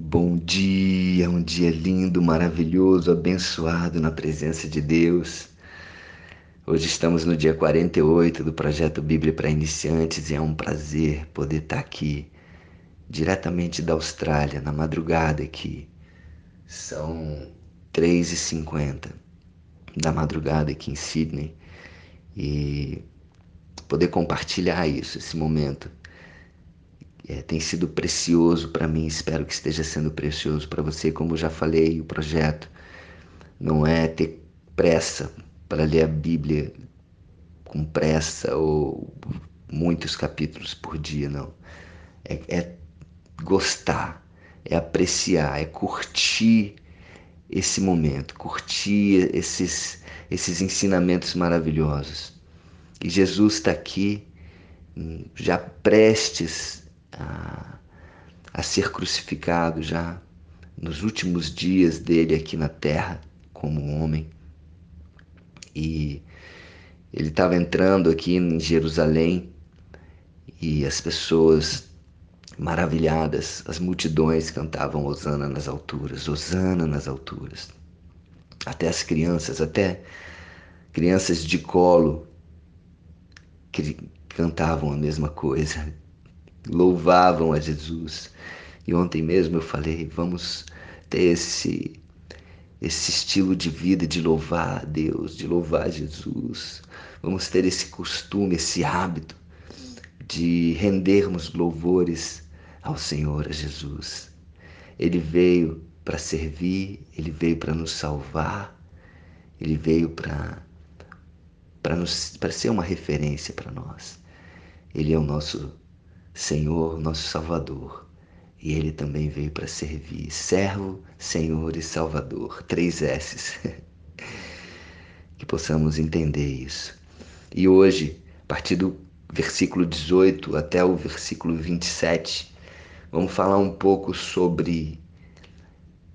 Bom dia, um dia lindo, maravilhoso, abençoado na presença de Deus. Hoje estamos no dia 48 do projeto Bíblia para Iniciantes e é um prazer poder estar aqui diretamente da Austrália, na madrugada aqui. São 3h50 da madrugada aqui em Sydney e poder compartilhar isso, esse momento é, tem sido precioso para mim, espero que esteja sendo precioso para você. Como já falei, o projeto não é ter pressa para ler a Bíblia com pressa ou muitos capítulos por dia, não. É, é gostar, é apreciar, é curtir esse momento, curtir esses, esses ensinamentos maravilhosos. E Jesus está aqui, já prestes a, a ser crucificado já nos últimos dias dele aqui na terra como homem. E ele estava entrando aqui em Jerusalém e as pessoas maravilhadas, as multidões cantavam Osana nas alturas, Osana nas alturas. Até as crianças, até crianças de colo que cantavam a mesma coisa louvavam a Jesus. E ontem mesmo eu falei, vamos ter esse esse estilo de vida de louvar a Deus, de louvar Jesus. Vamos ter esse costume, esse hábito de rendermos louvores ao Senhor, a Jesus. Ele veio para servir, ele veio para nos salvar, ele veio para para ser uma referência para nós. Ele é o nosso Senhor, nosso Salvador. E ele também veio para servir. Servo, Senhor e Salvador. Três S's. que possamos entender isso. E hoje, a partir do versículo 18 até o versículo 27, vamos falar um pouco sobre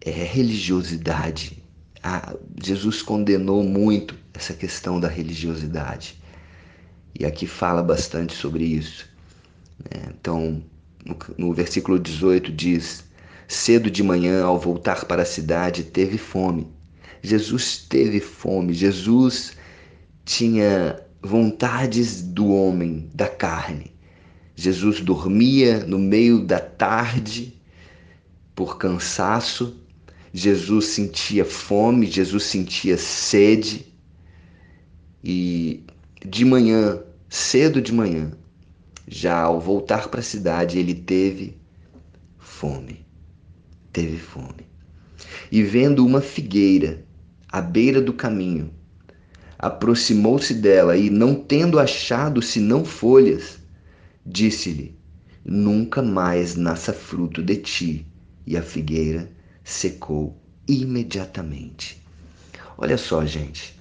é, religiosidade. Ah, Jesus condenou muito essa questão da religiosidade. E aqui fala bastante sobre isso. Né? Então, no, versículo 18 diz: Cedo de manhã, ao voltar para a cidade, teve fome. Jesus teve fome, Jesus tinha vontades do homem, da carne. Jesus dormia no meio da tarde por cansaço. Jesus sentia fome, Jesus sentia sede. E de manhã, cedo de manhã, já ao voltar para a cidade, ele teve fome. Teve fome. E vendo uma figueira à beira do caminho, aproximou-se dela e, não tendo achado senão folhas, disse-lhe: Nunca mais nasça fruto de ti. E a figueira secou imediatamente. Olha só, gente.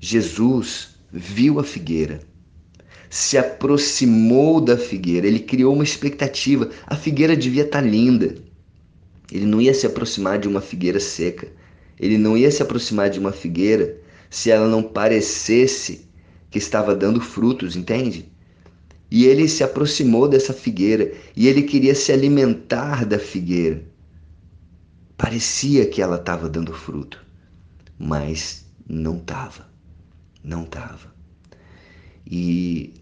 Jesus viu a figueira se aproximou da figueira, ele criou uma expectativa. A figueira devia estar tá linda. Ele não ia se aproximar de uma figueira seca. Ele não ia se aproximar de uma figueira se ela não parecesse que estava dando frutos, entende? E ele se aproximou dessa figueira e ele queria se alimentar da figueira. Parecia que ela estava dando fruto, mas não estava. Não estava. E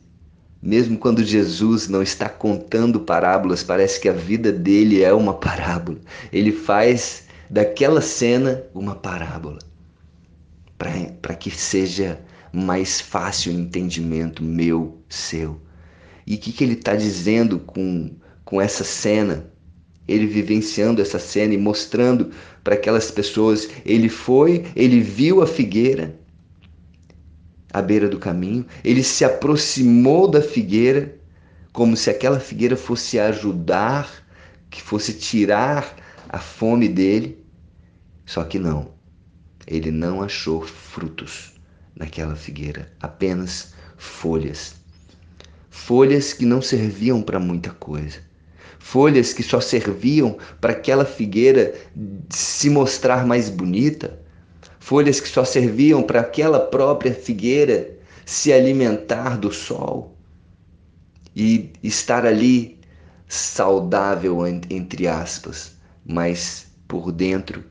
mesmo quando Jesus não está contando parábolas, parece que a vida dele é uma parábola. Ele faz daquela cena uma parábola para que seja mais fácil o entendimento meu, seu. E o que, que ele está dizendo com, com essa cena? Ele vivenciando essa cena e mostrando para aquelas pessoas. Ele foi, ele viu a figueira, à beira do caminho, ele se aproximou da figueira, como se aquela figueira fosse ajudar, que fosse tirar a fome dele. Só que não, ele não achou frutos naquela figueira, apenas folhas. Folhas que não serviam para muita coisa. Folhas que só serviam para aquela figueira se mostrar mais bonita, folhas que só serviam para aquela própria figueira se alimentar do sol e estar ali saudável, entre aspas, mas por dentro,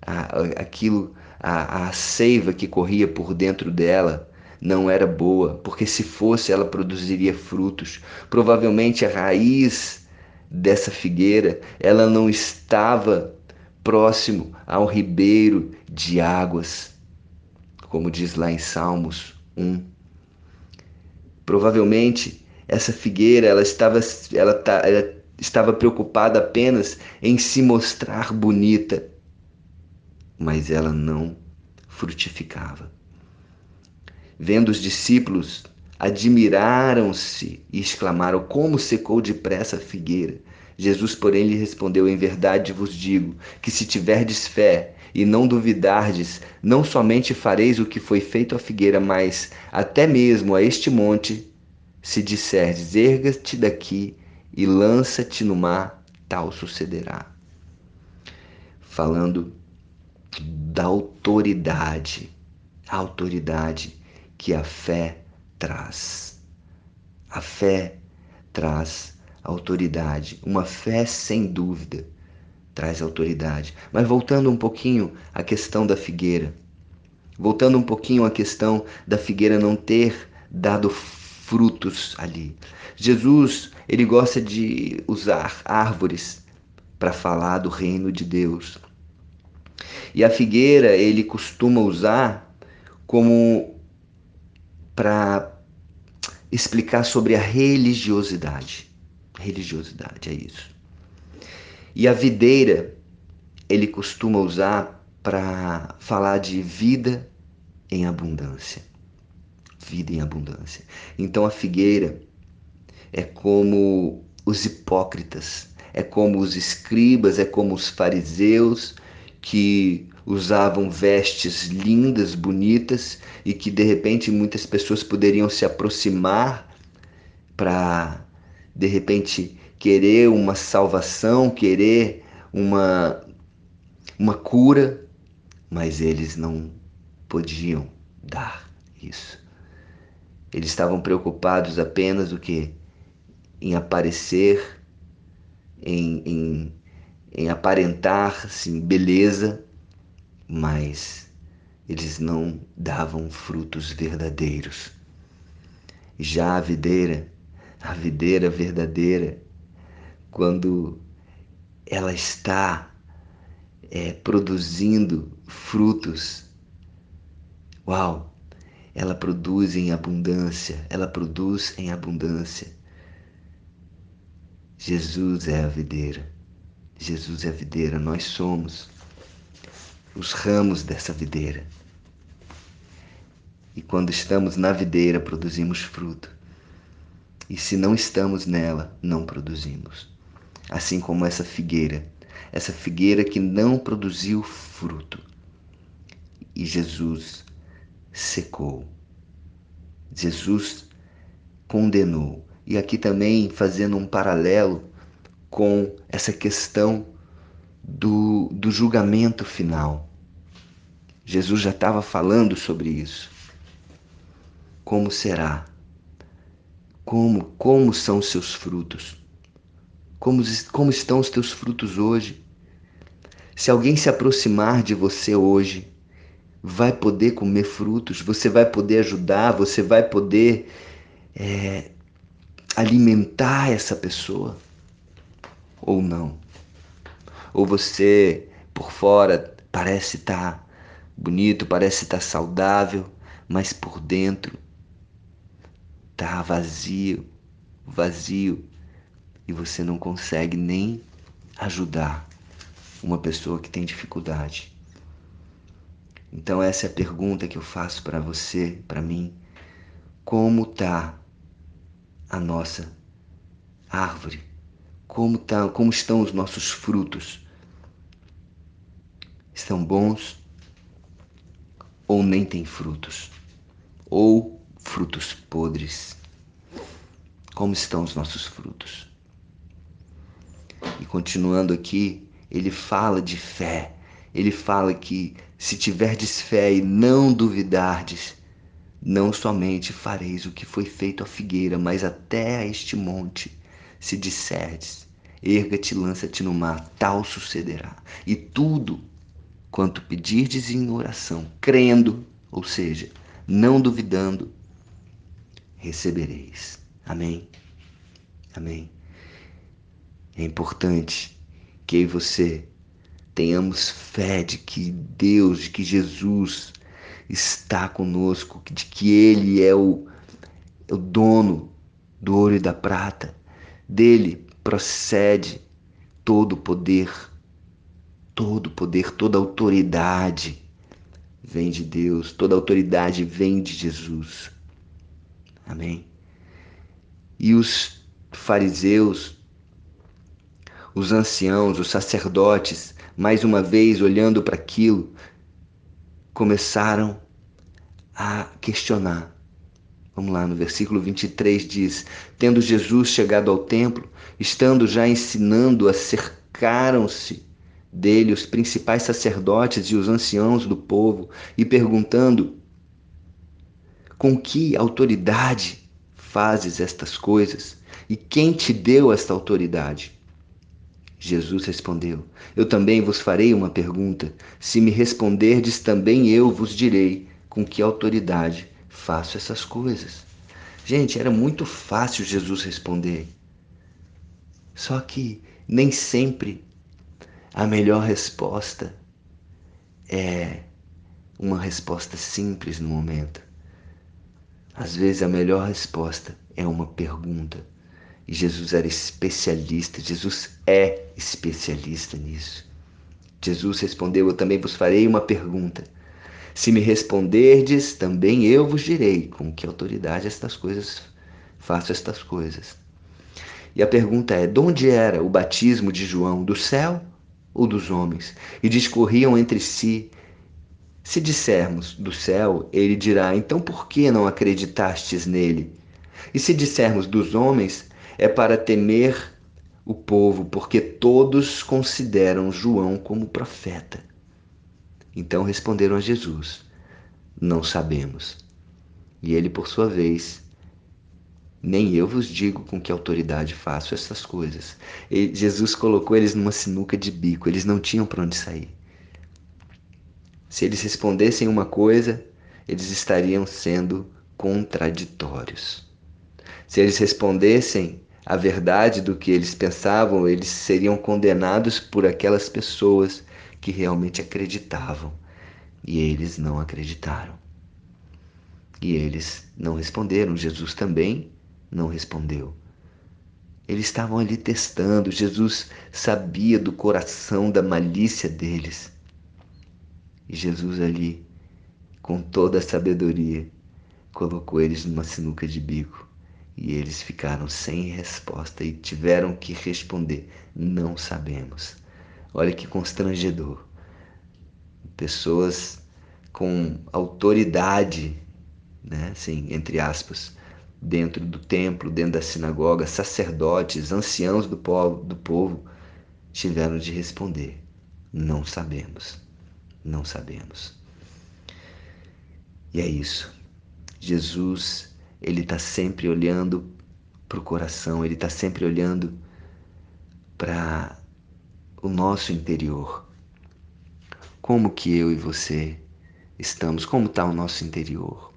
a, aquilo, a, a seiva que corria por dentro dela não era boa, porque se fosse ela produziria frutos. Provavelmente a raiz dessa figueira, ela não estava próximo ao ribeiro de águas, como diz lá em Salmos 1. Provavelmente essa figueira ela estava, ela, tá, ela estava preocupada apenas em se mostrar bonita, mas ela não frutificava. Vendo os discípulos, admiraram-se e exclamaram: Como secou depressa a figueira! Jesus, porém, lhe respondeu: Em verdade vos digo que se tiverdes fé e não duvidardes, não somente fareis o que foi feito à figueira, mas até mesmo a este monte, se disserdes: Erga-te daqui e lança-te no mar, tal sucederá. Falando da autoridade, a autoridade que a fé traz. A fé traz autoridade. Uma fé sem dúvida traz autoridade. Mas voltando um pouquinho à questão da figueira, voltando um pouquinho à questão da figueira não ter dado frutos ali. Jesus, ele gosta de usar árvores para falar do reino de Deus. E a figueira ele costuma usar como para explicar sobre a religiosidade. Religiosidade é isso. E a videira ele costuma usar para falar de vida em abundância. Vida em abundância. Então a figueira é como os hipócritas, é como os escribas, é como os fariseus que usavam vestes lindas, bonitas e que de repente muitas pessoas poderiam se aproximar para de repente querer uma salvação, querer uma uma cura, mas eles não podiam dar isso. Eles estavam preocupados apenas o que em aparecer, em, em, em aparentar assim, beleza, mas eles não davam frutos verdadeiros. Já a videira, a videira verdadeira, quando ela está é, produzindo frutos, uau, ela produz em abundância, ela produz em abundância. Jesus é a videira, Jesus é a videira, nós somos os ramos dessa videira. E quando estamos na videira, produzimos fruto. E se não estamos nela, não produzimos. Assim como essa figueira, essa figueira que não produziu fruto. E Jesus secou. Jesus condenou. E aqui também fazendo um paralelo com essa questão do, do julgamento final. Jesus já estava falando sobre isso. Como será? Como, como são os seus frutos? Como, como estão os teus frutos hoje? Se alguém se aproximar de você hoje, vai poder comer frutos, você vai poder ajudar, você vai poder é, alimentar essa pessoa ou não? Ou você por fora parece estar tá bonito, parece estar tá saudável, mas por dentro tá vazio, vazio e você não consegue nem ajudar uma pessoa que tem dificuldade. Então essa é a pergunta que eu faço para você, para mim. Como tá a nossa árvore? como, tá, como estão os nossos frutos. Estão bons ou nem têm frutos? Ou frutos podres? Como estão os nossos frutos? E continuando aqui, ele fala de fé. Ele fala que se tiverdes fé e não duvidardes, não somente fareis o que foi feito à figueira, mas até a este monte se disserdes, erga-te, lança-te no mar, tal sucederá. E tudo quanto pedirdes em oração, crendo, ou seja, não duvidando, recebereis. Amém. Amém. É importante que eu e você tenhamos fé de que Deus, de que Jesus está conosco, de que Ele é o, é o dono do ouro e da prata. Dele procede todo o poder, todo o poder, toda autoridade vem de Deus, toda autoridade vem de Jesus. Amém? E os fariseus, os anciãos, os sacerdotes, mais uma vez olhando para aquilo, começaram a questionar. Vamos lá, no versículo 23 diz: Tendo Jesus chegado ao templo, estando já ensinando, acercaram-se dele os principais sacerdotes e os anciãos do povo e perguntando: Com que autoridade fazes estas coisas? E quem te deu esta autoridade? Jesus respondeu: Eu também vos farei uma pergunta. Se me responderdes, também eu vos direi com que autoridade faço essas coisas. Gente, era muito fácil Jesus responder. Só que nem sempre a melhor resposta é uma resposta simples no momento. Às vezes a melhor resposta é uma pergunta. E Jesus era especialista, Jesus é especialista nisso. Jesus respondeu: Eu também vos farei uma pergunta. Se me responderdes, também eu vos direi com que autoridade estas coisas faço estas coisas. E a pergunta é: de onde era o batismo de João? Do céu ou dos homens? E discorriam entre si. Se dissermos do céu, ele dirá: então por que não acreditastes nele? E se dissermos dos homens, é para temer o povo, porque todos consideram João como profeta. Então responderam a Jesus: Não sabemos. E ele, por sua vez, nem eu vos digo com que autoridade faço essas coisas. E Jesus colocou eles numa sinuca de bico, eles não tinham para onde sair. Se eles respondessem uma coisa, eles estariam sendo contraditórios. Se eles respondessem a verdade do que eles pensavam, eles seriam condenados por aquelas pessoas que realmente acreditavam. E eles não acreditaram. E eles não responderam. Jesus também não respondeu. Eles estavam ali testando. Jesus sabia do coração, da malícia deles. E Jesus ali, com toda a sabedoria, colocou eles numa sinuca de bico e eles ficaram sem resposta e tiveram que responder: não sabemos. Olha que constrangedor. Pessoas com autoridade, né, assim, entre aspas, dentro do templo, dentro da sinagoga, sacerdotes, anciãos do povo, do povo tiveram de responder: não sabemos. Não sabemos. E é isso. Jesus ele está sempre olhando para o coração, ele está sempre olhando para o nosso interior. Como que eu e você estamos? Como está o nosso interior?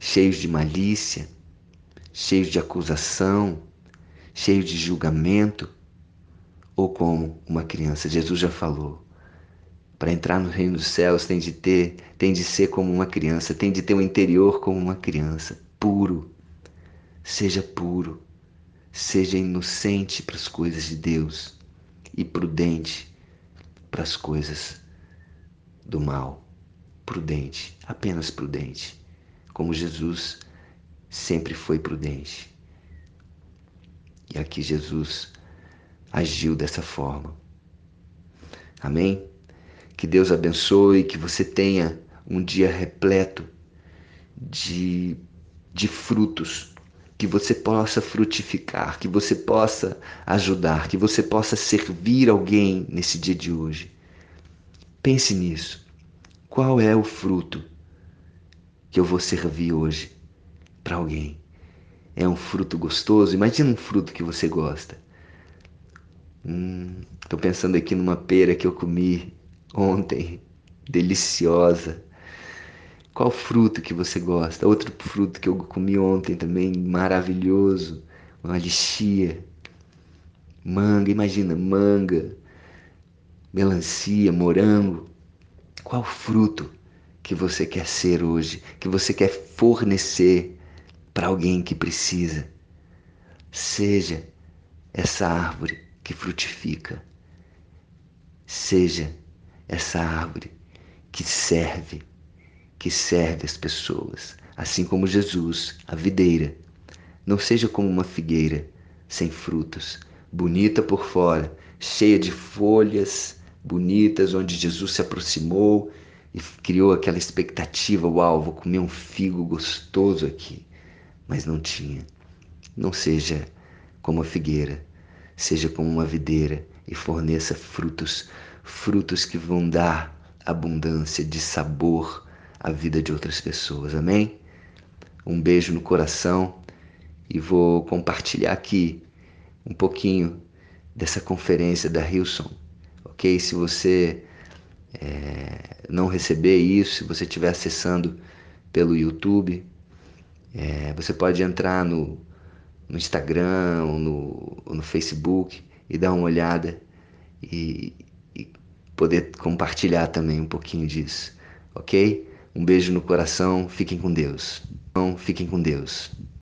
Cheios de malícia, cheios de acusação, cheios de julgamento? Ou como uma criança? Jesus já falou. Para entrar no reino dos céus tem de ter, tem de ser como uma criança, tem de ter o um interior como uma criança puro. Seja puro. Seja inocente para as coisas de Deus e prudente para as coisas do mal. Prudente, apenas prudente, como Jesus sempre foi prudente. E aqui Jesus agiu dessa forma. Amém? Que Deus abençoe, que você tenha um dia repleto de de frutos, que você possa frutificar, que você possa ajudar, que você possa servir alguém nesse dia de hoje. Pense nisso. Qual é o fruto que eu vou servir hoje para alguém? É um fruto gostoso? Imagina um fruto que você gosta. Estou hum, pensando aqui numa pera que eu comi ontem, deliciosa. Qual fruto que você gosta? Outro fruto que eu comi ontem também, maravilhoso, uma lixia. Manga, imagina, manga, melancia, morango. Qual fruto que você quer ser hoje, que você quer fornecer para alguém que precisa? Seja essa árvore que frutifica. Seja essa árvore que serve que serve as pessoas, assim como Jesus, a videira. Não seja como uma figueira sem frutos, bonita por fora, cheia de folhas bonitas, onde Jesus se aproximou e criou aquela expectativa: uau, vou comer um figo gostoso aqui. Mas não tinha. Não seja como a figueira, seja como uma videira e forneça frutos, frutos que vão dar abundância de sabor a vida de outras pessoas. Amém? Um beijo no coração e vou compartilhar aqui um pouquinho dessa conferência da Hilson, ok? Se você é, não receber isso, se você estiver acessando pelo YouTube, é, você pode entrar no, no Instagram ou no, ou no Facebook e dar uma olhada e poder compartilhar também um pouquinho disso, ok? Um beijo no coração, fiquem com Deus. Então, fiquem com Deus.